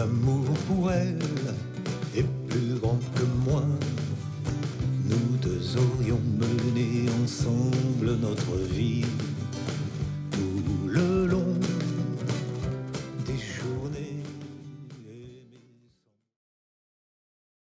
L'amour pour elle est plus grand que moi. Nous deux aurions mené ensemble notre vie.